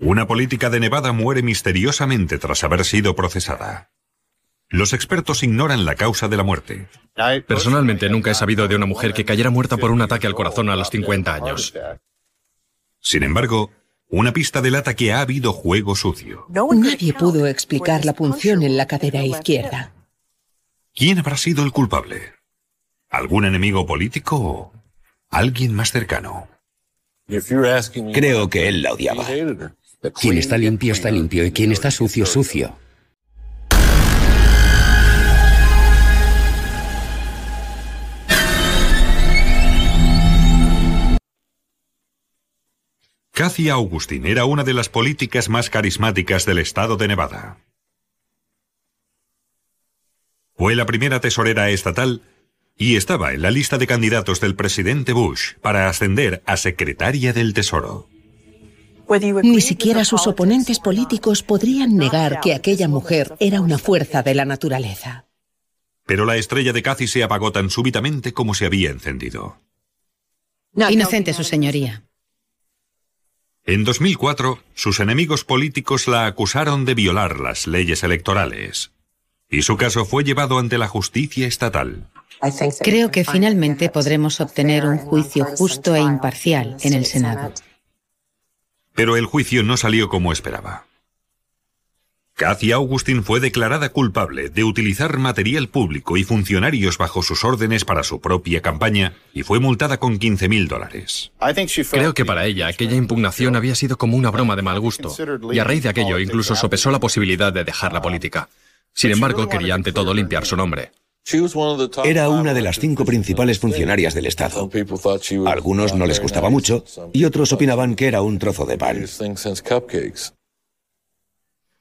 Una política de Nevada muere misteriosamente tras haber sido procesada. Los expertos ignoran la causa de la muerte. Personalmente nunca he sabido de una mujer que cayera muerta por un ataque al corazón a los 50 años. Sin embargo, una pista delata que ha habido juego sucio. Nadie pudo explicar la punción en la cadera izquierda. ¿Quién habrá sido el culpable? ¿Algún enemigo político o alguien más cercano? Creo que él la odiaba. Quien está limpio está limpio y quien está sucio, sucio. Cathy Augustin era una de las políticas más carismáticas del estado de Nevada. Fue la primera tesorera estatal y estaba en la lista de candidatos del presidente Bush para ascender a secretaria del Tesoro. Ni siquiera sus oponentes políticos podrían negar que aquella mujer era una fuerza de la naturaleza. Pero la estrella de Cathy se apagó tan súbitamente como se había encendido. Inocente, su señoría. En 2004, sus enemigos políticos la acusaron de violar las leyes electorales. Y su caso fue llevado ante la justicia estatal. Creo que finalmente podremos obtener un juicio justo e imparcial en el Senado. Pero el juicio no salió como esperaba. Cathy Augustin fue declarada culpable de utilizar material público y funcionarios bajo sus órdenes para su propia campaña y fue multada con 15.000 dólares. Creo que para ella aquella impugnación había sido como una broma de mal gusto, y a raíz de aquello incluso sopesó la posibilidad de dejar la política. Sin embargo, quería ante todo limpiar su nombre. Era una de las cinco principales funcionarias del Estado. A algunos no les gustaba mucho y otros opinaban que era un trozo de pan.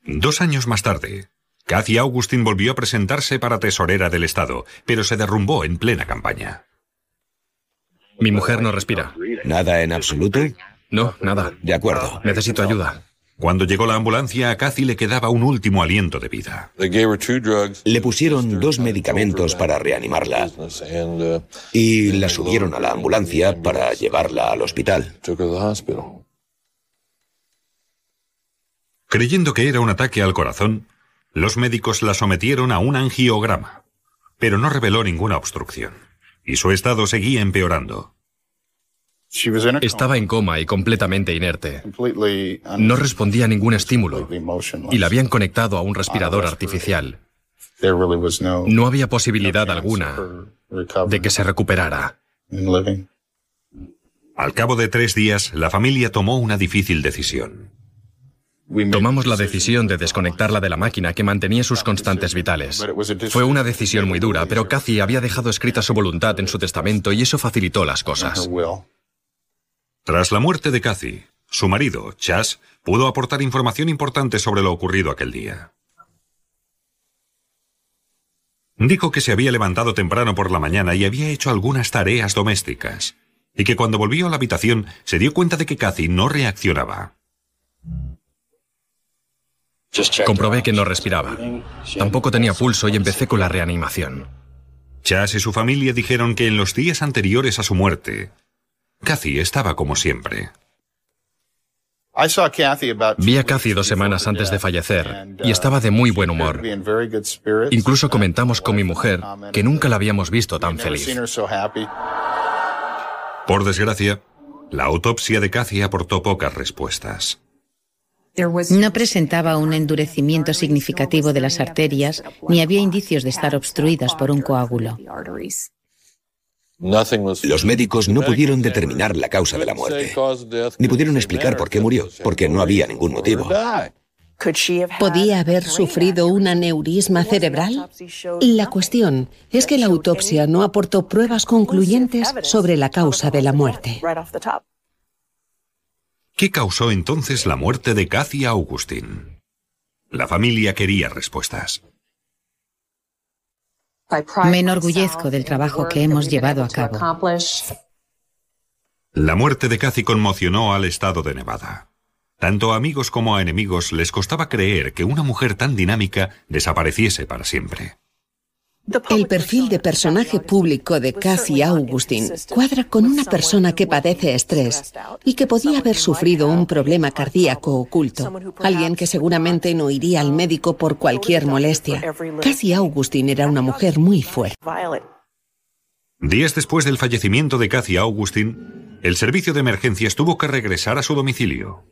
Dos años más tarde, Cathy Augustin volvió a presentarse para tesorera del Estado, pero se derrumbó en plena campaña. Mi mujer no respira. ¿Nada en absoluto? No, nada. De acuerdo. Necesito ayuda. Cuando llegó la ambulancia, a Cathy le quedaba un último aliento de vida. Le pusieron dos medicamentos para reanimarla y la subieron a la ambulancia para llevarla al hospital. Creyendo que era un ataque al corazón, los médicos la sometieron a un angiograma, pero no reveló ninguna obstrucción, y su estado seguía empeorando. Estaba en coma y completamente inerte. No respondía a ningún estímulo y la habían conectado a un respirador artificial. No había posibilidad alguna de que se recuperara. Al cabo de tres días, la familia tomó una difícil decisión. Tomamos la decisión de desconectarla de la máquina que mantenía sus constantes vitales. Fue una decisión muy dura, pero Cathy había dejado escrita su voluntad en su testamento y eso facilitó las cosas. Tras la muerte de Cathy, su marido, Chas, pudo aportar información importante sobre lo ocurrido aquel día. Dijo que se había levantado temprano por la mañana y había hecho algunas tareas domésticas, y que cuando volvió a la habitación se dio cuenta de que Cathy no reaccionaba. Comprobé que no respiraba. Tampoco tenía pulso y empecé con la reanimación. Chas y su familia dijeron que en los días anteriores a su muerte, Cathy estaba como siempre. Vi a Cathy dos semanas antes de fallecer y estaba de muy buen humor. Incluso comentamos con mi mujer que nunca la habíamos visto tan feliz. Por desgracia, la autopsia de Cathy aportó pocas respuestas. No presentaba un endurecimiento significativo de las arterias ni había indicios de estar obstruidas por un coágulo. Los médicos no pudieron determinar la causa de la muerte, ni pudieron explicar por qué murió, porque no había ningún motivo. ¿Podía haber sufrido un aneurisma cerebral? La cuestión es que la autopsia no aportó pruebas concluyentes sobre la causa de la muerte. ¿Qué causó entonces la muerte de Cathy Augustin? La familia quería respuestas. Me enorgullezco del trabajo que hemos llevado a cabo. La muerte de Cathy conmocionó al estado de Nevada. Tanto a amigos como a enemigos les costaba creer que una mujer tan dinámica desapareciese para siempre. El perfil de personaje público de Cathy Augustin cuadra con una persona que padece estrés y que podía haber sufrido un problema cardíaco oculto. Alguien que seguramente no iría al médico por cualquier molestia. Cathy Augustin era una mujer muy fuerte. Días después del fallecimiento de Cathy Augustin, el servicio de emergencias tuvo que regresar a su domicilio.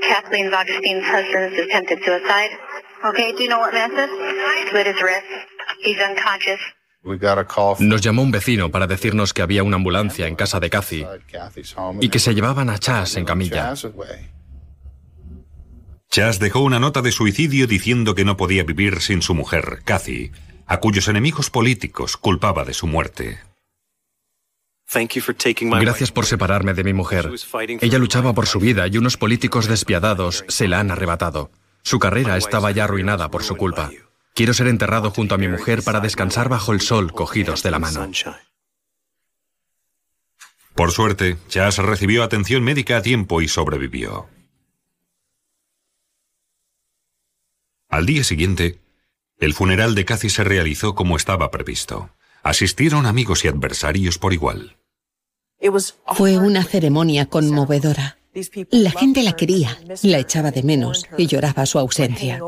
Kathleen Augustine's husband's attempted suicide. Okay, do you know what? Split his wrist. He's unconscious. Nos llamó un vecino para decirnos que había una ambulancia en casa de Cathy y que se llevaban a Chas en camilla. Chas dejó una nota de suicidio diciendo que no podía vivir sin su mujer, Cathy, a cuyos enemigos políticos culpaba de su muerte. Gracias por separarme de mi mujer. Ella luchaba por su vida y unos políticos despiadados se la han arrebatado. Su carrera estaba ya arruinada por su culpa. Quiero ser enterrado junto a mi mujer para descansar bajo el sol cogidos de la mano. Por suerte, Chas recibió atención médica a tiempo y sobrevivió. Al día siguiente, el funeral de Cathy se realizó como estaba previsto. Asistieron amigos y adversarios por igual. Fue una ceremonia conmovedora. La gente la quería, la echaba de menos y lloraba su ausencia.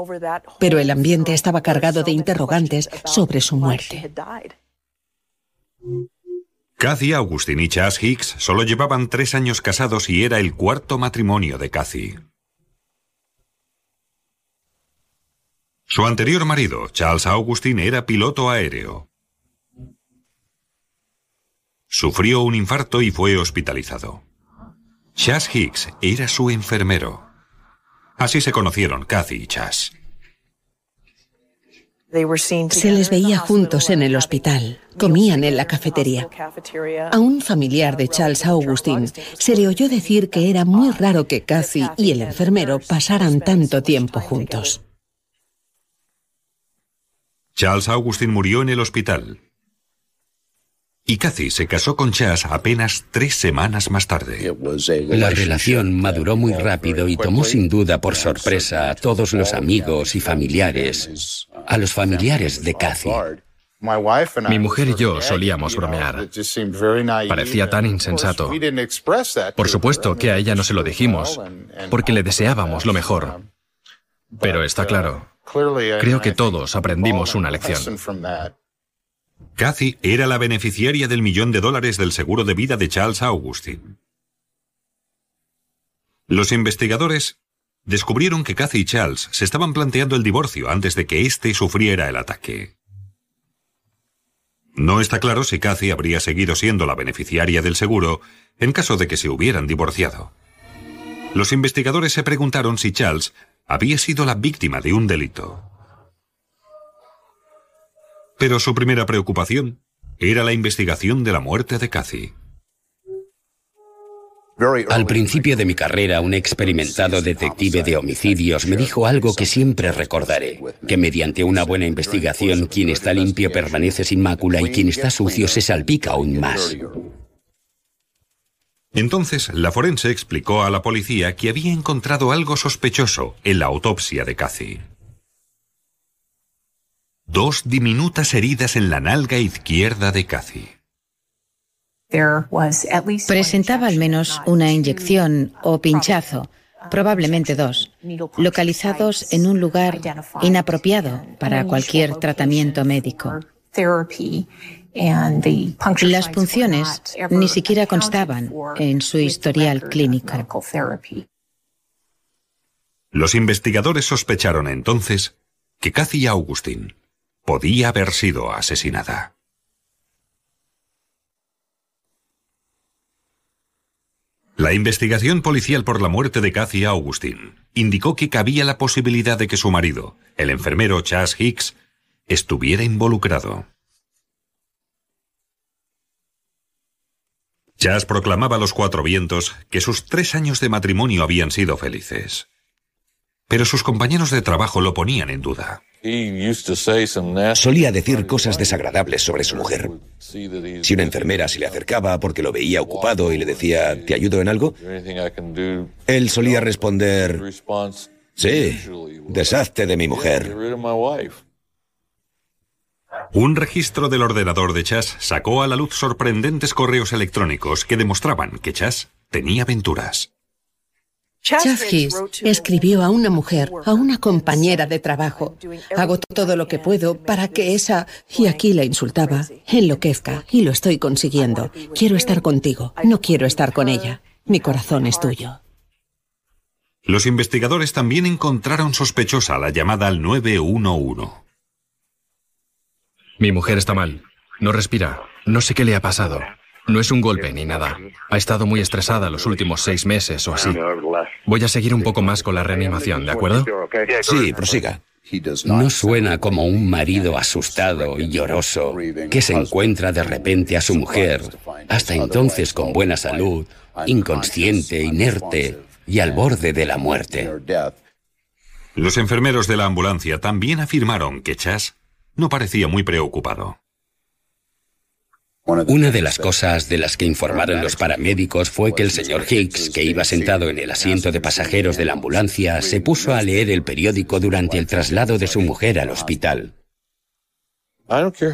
Pero el ambiente estaba cargado de interrogantes sobre su muerte. Cathy Augustin y Chas Hicks solo llevaban tres años casados y era el cuarto matrimonio de Cathy. Su anterior marido, Charles Augustin, era piloto aéreo. Sufrió un infarto y fue hospitalizado. Chas Hicks era su enfermero. Así se conocieron Cathy y Chas. Se les veía juntos en el hospital, comían en la cafetería. A un familiar de Charles Augustin se le oyó decir que era muy raro que Cathy y el enfermero pasaran tanto tiempo juntos. Charles Augustin murió en el hospital. Y Cathy se casó con Chas apenas tres semanas más tarde. La relación maduró muy rápido y tomó sin duda por sorpresa a todos los amigos y familiares, a los familiares de Cathy. Mi mujer y yo solíamos bromear. Parecía tan insensato. Por supuesto que a ella no se lo dijimos, porque le deseábamos lo mejor. Pero está claro, creo que todos aprendimos una lección. Cathy era la beneficiaria del millón de dólares del seguro de vida de Charles Augustin. Los investigadores descubrieron que Cathy y Charles se estaban planteando el divorcio antes de que éste sufriera el ataque. No está claro si Cathy habría seguido siendo la beneficiaria del seguro en caso de que se hubieran divorciado. Los investigadores se preguntaron si Charles había sido la víctima de un delito. Pero su primera preocupación era la investigación de la muerte de Cathy. Al principio de mi carrera, un experimentado detective de homicidios me dijo algo que siempre recordaré, que mediante una buena investigación quien está limpio permanece sin mácula y quien está sucio se salpica aún más. Entonces, la forense explicó a la policía que había encontrado algo sospechoso en la autopsia de Cathy dos diminutas heridas en la nalga izquierda de Cathy. Presentaba al menos una inyección o pinchazo, probablemente dos, localizados en un lugar inapropiado para cualquier tratamiento médico. Las punciones ni siquiera constaban en su historial clínico. Los investigadores sospecharon entonces que Cathy Augustin podía haber sido asesinada. La investigación policial por la muerte de Cathy Augustin indicó que cabía la posibilidad de que su marido, el enfermero Chas Hicks, estuviera involucrado. Chas proclamaba a los cuatro vientos que sus tres años de matrimonio habían sido felices. Pero sus compañeros de trabajo lo ponían en duda. Solía decir cosas desagradables sobre su mujer. Si una enfermera se le acercaba porque lo veía ocupado y le decía, ¿te ayudo en algo? Él solía responder, sí, deshazte de mi mujer. Un registro del ordenador de Chas sacó a la luz sorprendentes correos electrónicos que demostraban que Chas tenía aventuras. Chas Hicks escribió a una mujer, a una compañera de trabajo. Hago todo lo que puedo para que esa, y aquí la insultaba, enloquezca, y lo estoy consiguiendo. Quiero estar contigo, no quiero estar con ella. Mi corazón es tuyo. Los investigadores también encontraron sospechosa la llamada al 911. Mi mujer está mal. No respira. No sé qué le ha pasado. No es un golpe ni nada. Ha estado muy estresada los últimos seis meses o así. Voy a seguir un poco más con la reanimación, ¿de acuerdo? Sí, prosiga. No suena como un marido asustado y lloroso que se encuentra de repente a su mujer, hasta entonces con buena salud, inconsciente, inerte y al borde de la muerte. Los enfermeros de la ambulancia también afirmaron que Chas no parecía muy preocupado. Una de las cosas de las que informaron los paramédicos fue que el señor Hicks, que iba sentado en el asiento de pasajeros de la ambulancia, se puso a leer el periódico durante el traslado de su mujer al hospital.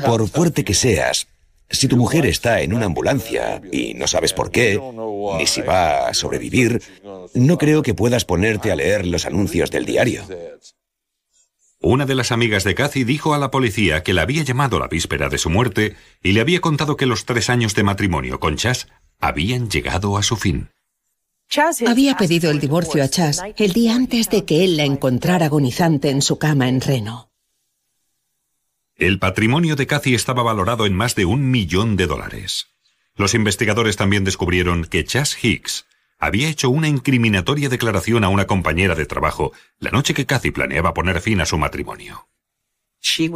Por fuerte que seas, si tu mujer está en una ambulancia y no sabes por qué, ni si va a sobrevivir, no creo que puedas ponerte a leer los anuncios del diario. Una de las amigas de Cathy dijo a la policía que la había llamado la víspera de su muerte y le había contado que los tres años de matrimonio con Chas habían llegado a su fin. Había pedido el divorcio a Chas el día antes de que él la encontrara agonizante en su cama en Reno. El patrimonio de Cathy estaba valorado en más de un millón de dólares. Los investigadores también descubrieron que Chas Hicks había hecho una incriminatoria declaración a una compañera de trabajo la noche que Cathy planeaba poner fin a su matrimonio.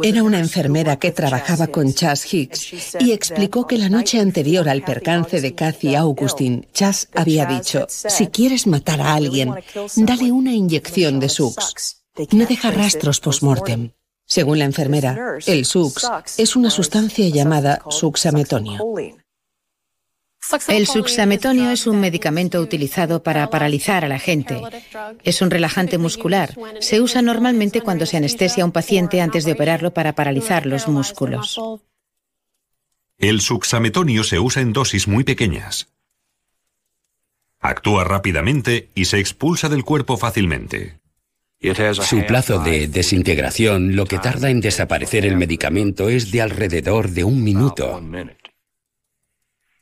Era una enfermera que trabajaba con Chas Hicks y explicó que la noche anterior al percance de Cathy Augustin, Chas había dicho, si quieres matar a alguien, dale una inyección de Sux. No deja rastros post-mortem. Según la enfermera, el Sux es una sustancia llamada suxametonio. El suxametonio es un medicamento utilizado para paralizar a la gente. Es un relajante muscular. Se usa normalmente cuando se anestesia a un paciente antes de operarlo para paralizar los músculos. El suxametonio se usa en dosis muy pequeñas. Actúa rápidamente y se expulsa del cuerpo fácilmente. Su plazo de desintegración, lo que tarda en desaparecer el medicamento, es de alrededor de un minuto.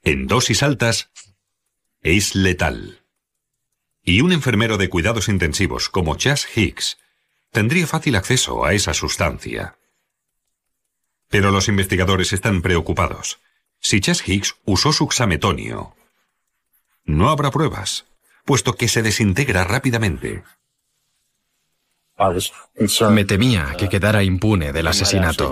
En dosis altas, es letal. Y un enfermero de cuidados intensivos como Chas Hicks tendría fácil acceso a esa sustancia. Pero los investigadores están preocupados. Si Chas Hicks usó suxametonio, no habrá pruebas, puesto que se desintegra rápidamente. Me temía que quedara impune del asesinato.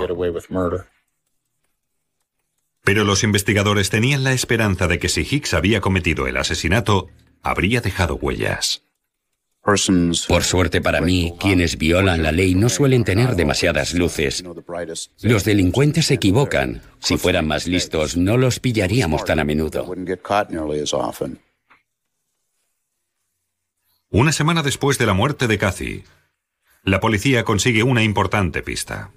Pero los investigadores tenían la esperanza de que si Hicks había cometido el asesinato, habría dejado huellas. Por suerte para mí, quienes violan la ley no suelen tener demasiadas luces. Los delincuentes se equivocan. Si fueran más listos, no los pillaríamos tan a menudo. Una semana después de la muerte de Cathy, la policía consigue una importante pista.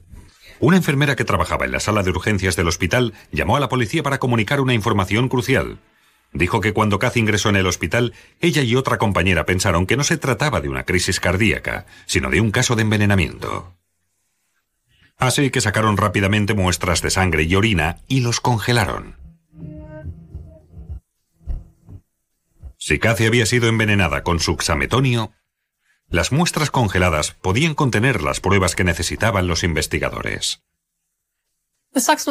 Una enfermera que trabajaba en la sala de urgencias del hospital llamó a la policía para comunicar una información crucial. Dijo que cuando Kathy ingresó en el hospital, ella y otra compañera pensaron que no se trataba de una crisis cardíaca, sino de un caso de envenenamiento. Así que sacaron rápidamente muestras de sangre y orina y los congelaron. Si Kathy había sido envenenada con suxametonio, las muestras congeladas podían contener las pruebas que necesitaban los investigadores.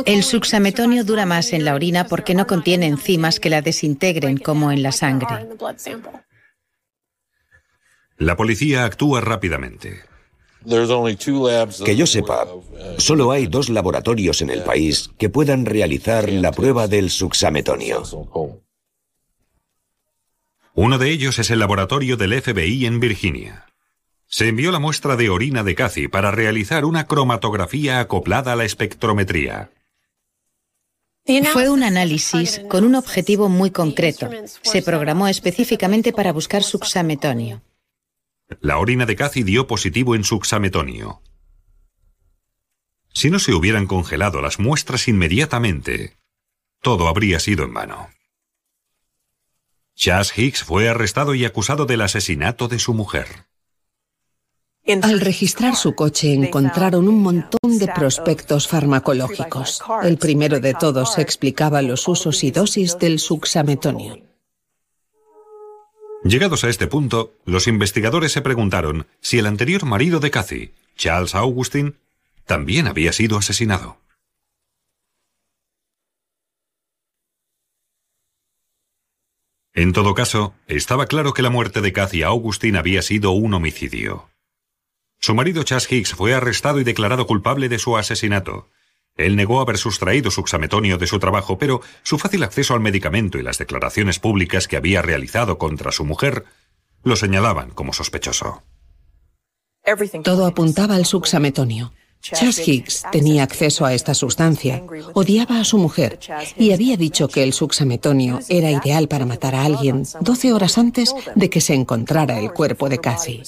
El suxametonio dura más en la orina porque no contiene enzimas que la desintegren como en la sangre. La policía actúa rápidamente. Que yo sepa, solo hay dos laboratorios en el país que puedan realizar la prueba del suxametonio. Uno de ellos es el laboratorio del FBI en Virginia. Se envió la muestra de orina de Cathy para realizar una cromatografía acoplada a la espectrometría. Fue un análisis con un objetivo muy concreto. Se programó específicamente para buscar suxametonio. La orina de Cathy dio positivo en suxametonio. Si no se hubieran congelado las muestras inmediatamente, todo habría sido en vano. Chas Hicks fue arrestado y acusado del asesinato de su mujer. Al registrar su coche encontraron un montón de prospectos farmacológicos. El primero de todos explicaba los usos y dosis del suxametonio. Llegados a este punto, los investigadores se preguntaron si el anterior marido de Cathy, Charles Augustin, también había sido asesinado. En todo caso, estaba claro que la muerte de Cathy Augustin había sido un homicidio. Su marido Chas Hicks fue arrestado y declarado culpable de su asesinato. Él negó haber sustraído suxametonio de su trabajo, pero su fácil acceso al medicamento y las declaraciones públicas que había realizado contra su mujer lo señalaban como sospechoso. Todo apuntaba al suxametonio. Chas Hicks tenía acceso a esta sustancia, odiaba a su mujer y había dicho que el suxametonio era ideal para matar a alguien 12 horas antes de que se encontrara el cuerpo de Cathy.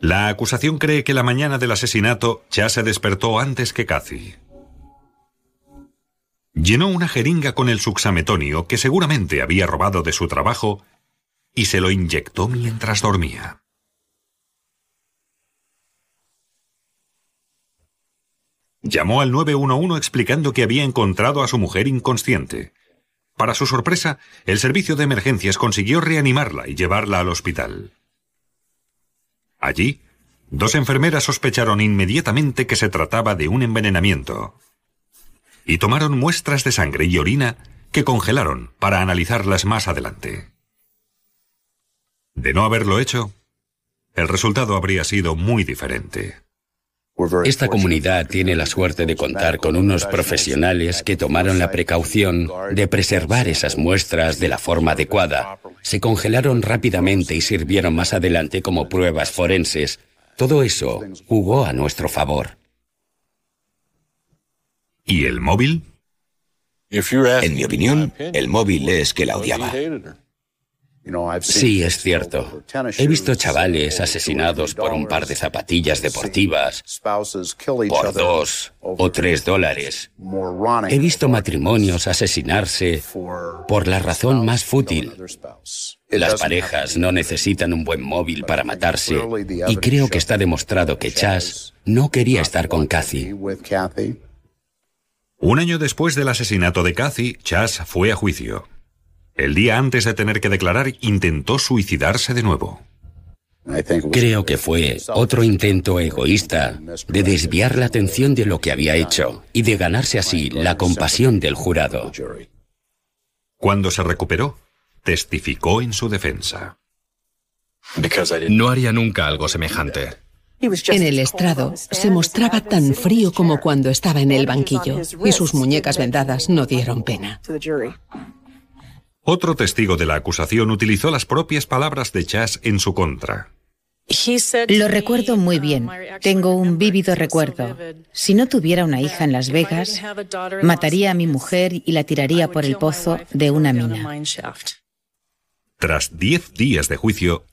La acusación cree que la mañana del asesinato Chas se despertó antes que Cathy. Llenó una jeringa con el suxametonio que seguramente había robado de su trabajo y se lo inyectó mientras dormía. Llamó al 911 explicando que había encontrado a su mujer inconsciente. Para su sorpresa, el servicio de emergencias consiguió reanimarla y llevarla al hospital. Allí, dos enfermeras sospecharon inmediatamente que se trataba de un envenenamiento y tomaron muestras de sangre y orina que congelaron para analizarlas más adelante. De no haberlo hecho, el resultado habría sido muy diferente. Esta comunidad tiene la suerte de contar con unos profesionales que tomaron la precaución de preservar esas muestras de la forma adecuada. Se congelaron rápidamente y sirvieron más adelante como pruebas forenses. Todo eso jugó a nuestro favor. ¿Y el móvil? En mi opinión, el móvil es que la odiaba. Sí, es cierto. He visto chavales asesinados por un par de zapatillas deportivas por dos o tres dólares. He visto matrimonios asesinarse por la razón más fútil. Las parejas no necesitan un buen móvil para matarse y creo que está demostrado que Chas no quería estar con Cathy. Un año después del asesinato de Cathy, Chas fue a juicio. El día antes de tener que declarar, intentó suicidarse de nuevo. Creo que fue otro intento egoísta de desviar la atención de lo que había hecho y de ganarse así la compasión del jurado. Cuando se recuperó, testificó en su defensa. No haría nunca algo semejante. En el estrado se mostraba tan frío como cuando estaba en el banquillo y sus muñecas vendadas no dieron pena. Otro testigo de la acusación utilizó las propias palabras de Chas en su contra. Lo recuerdo muy bien. Tengo un vívido recuerdo. Si no tuviera una hija en Las Vegas, mataría a mi mujer y la tiraría por el pozo de una mina. Tras diez días de juicio,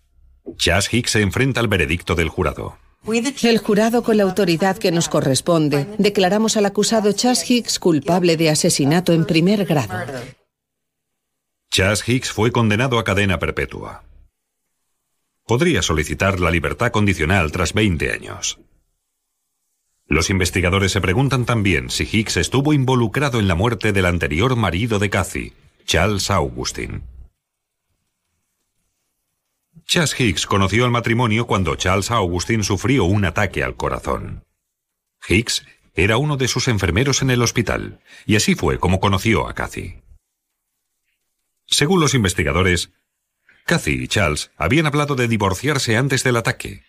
Chas Hicks se enfrenta al veredicto del jurado. El jurado, con la autoridad que nos corresponde, declaramos al acusado Chas Hicks culpable de asesinato en primer grado. Chas Hicks fue condenado a cadena perpetua. Podría solicitar la libertad condicional tras 20 años. Los investigadores se preguntan también si Hicks estuvo involucrado en la muerte del anterior marido de Cathy, Charles Augustin. Chas Hicks conoció al matrimonio cuando Charles Augustin sufrió un ataque al corazón. Hicks era uno de sus enfermeros en el hospital, y así fue como conoció a Cathy. Según los investigadores, Cathy y Charles habían hablado de divorciarse antes del ataque,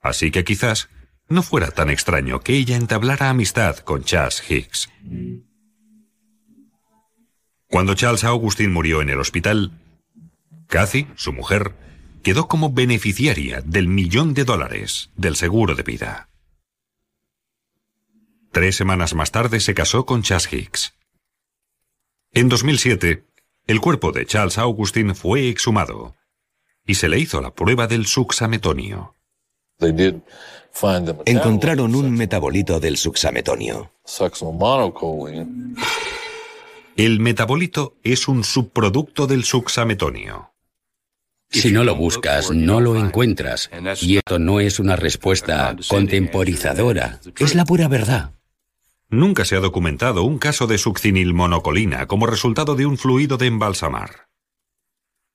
así que quizás no fuera tan extraño que ella entablara amistad con Chas Hicks. Cuando Charles Augustin murió en el hospital, Cathy, su mujer, quedó como beneficiaria del millón de dólares del seguro de vida. Tres semanas más tarde se casó con Chas Hicks. En 2007, el cuerpo de Charles Augustin fue exhumado y se le hizo la prueba del suxametonio. Encontraron un metabolito del suxametonio. El metabolito es un subproducto del suxametonio. Si no lo buscas, no lo encuentras. Y esto no es una respuesta contemporizadora, es la pura verdad. Nunca se ha documentado un caso de succinilmonocolina como resultado de un fluido de embalsamar.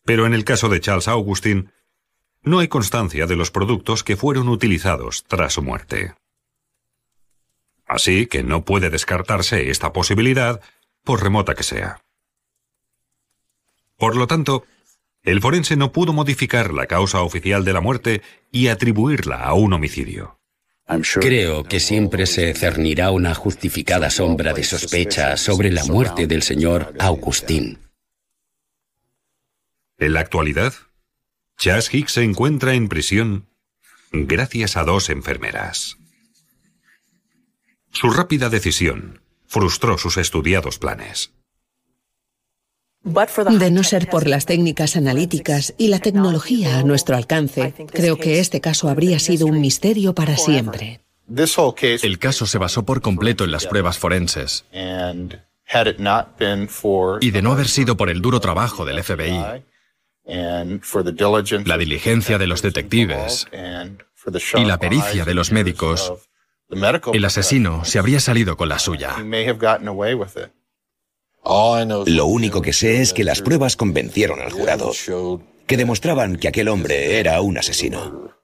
Pero en el caso de Charles Augustin, no hay constancia de los productos que fueron utilizados tras su muerte. Así que no puede descartarse esta posibilidad, por remota que sea. Por lo tanto, el forense no pudo modificar la causa oficial de la muerte y atribuirla a un homicidio. Creo que siempre se cernirá una justificada sombra de sospecha sobre la muerte del señor Augustín. En la actualidad, Chas Hicks se encuentra en prisión gracias a dos enfermeras. Su rápida decisión frustró sus estudiados planes. De no ser por las técnicas analíticas y la tecnología a nuestro alcance, creo que este caso habría sido un misterio para siempre. El caso se basó por completo en las pruebas forenses. Y de no haber sido por el duro trabajo del FBI, la diligencia de los detectives y la pericia de los médicos, el asesino se habría salido con la suya. Lo único que sé es que las pruebas convencieron al jurado, que demostraban que aquel hombre era un asesino.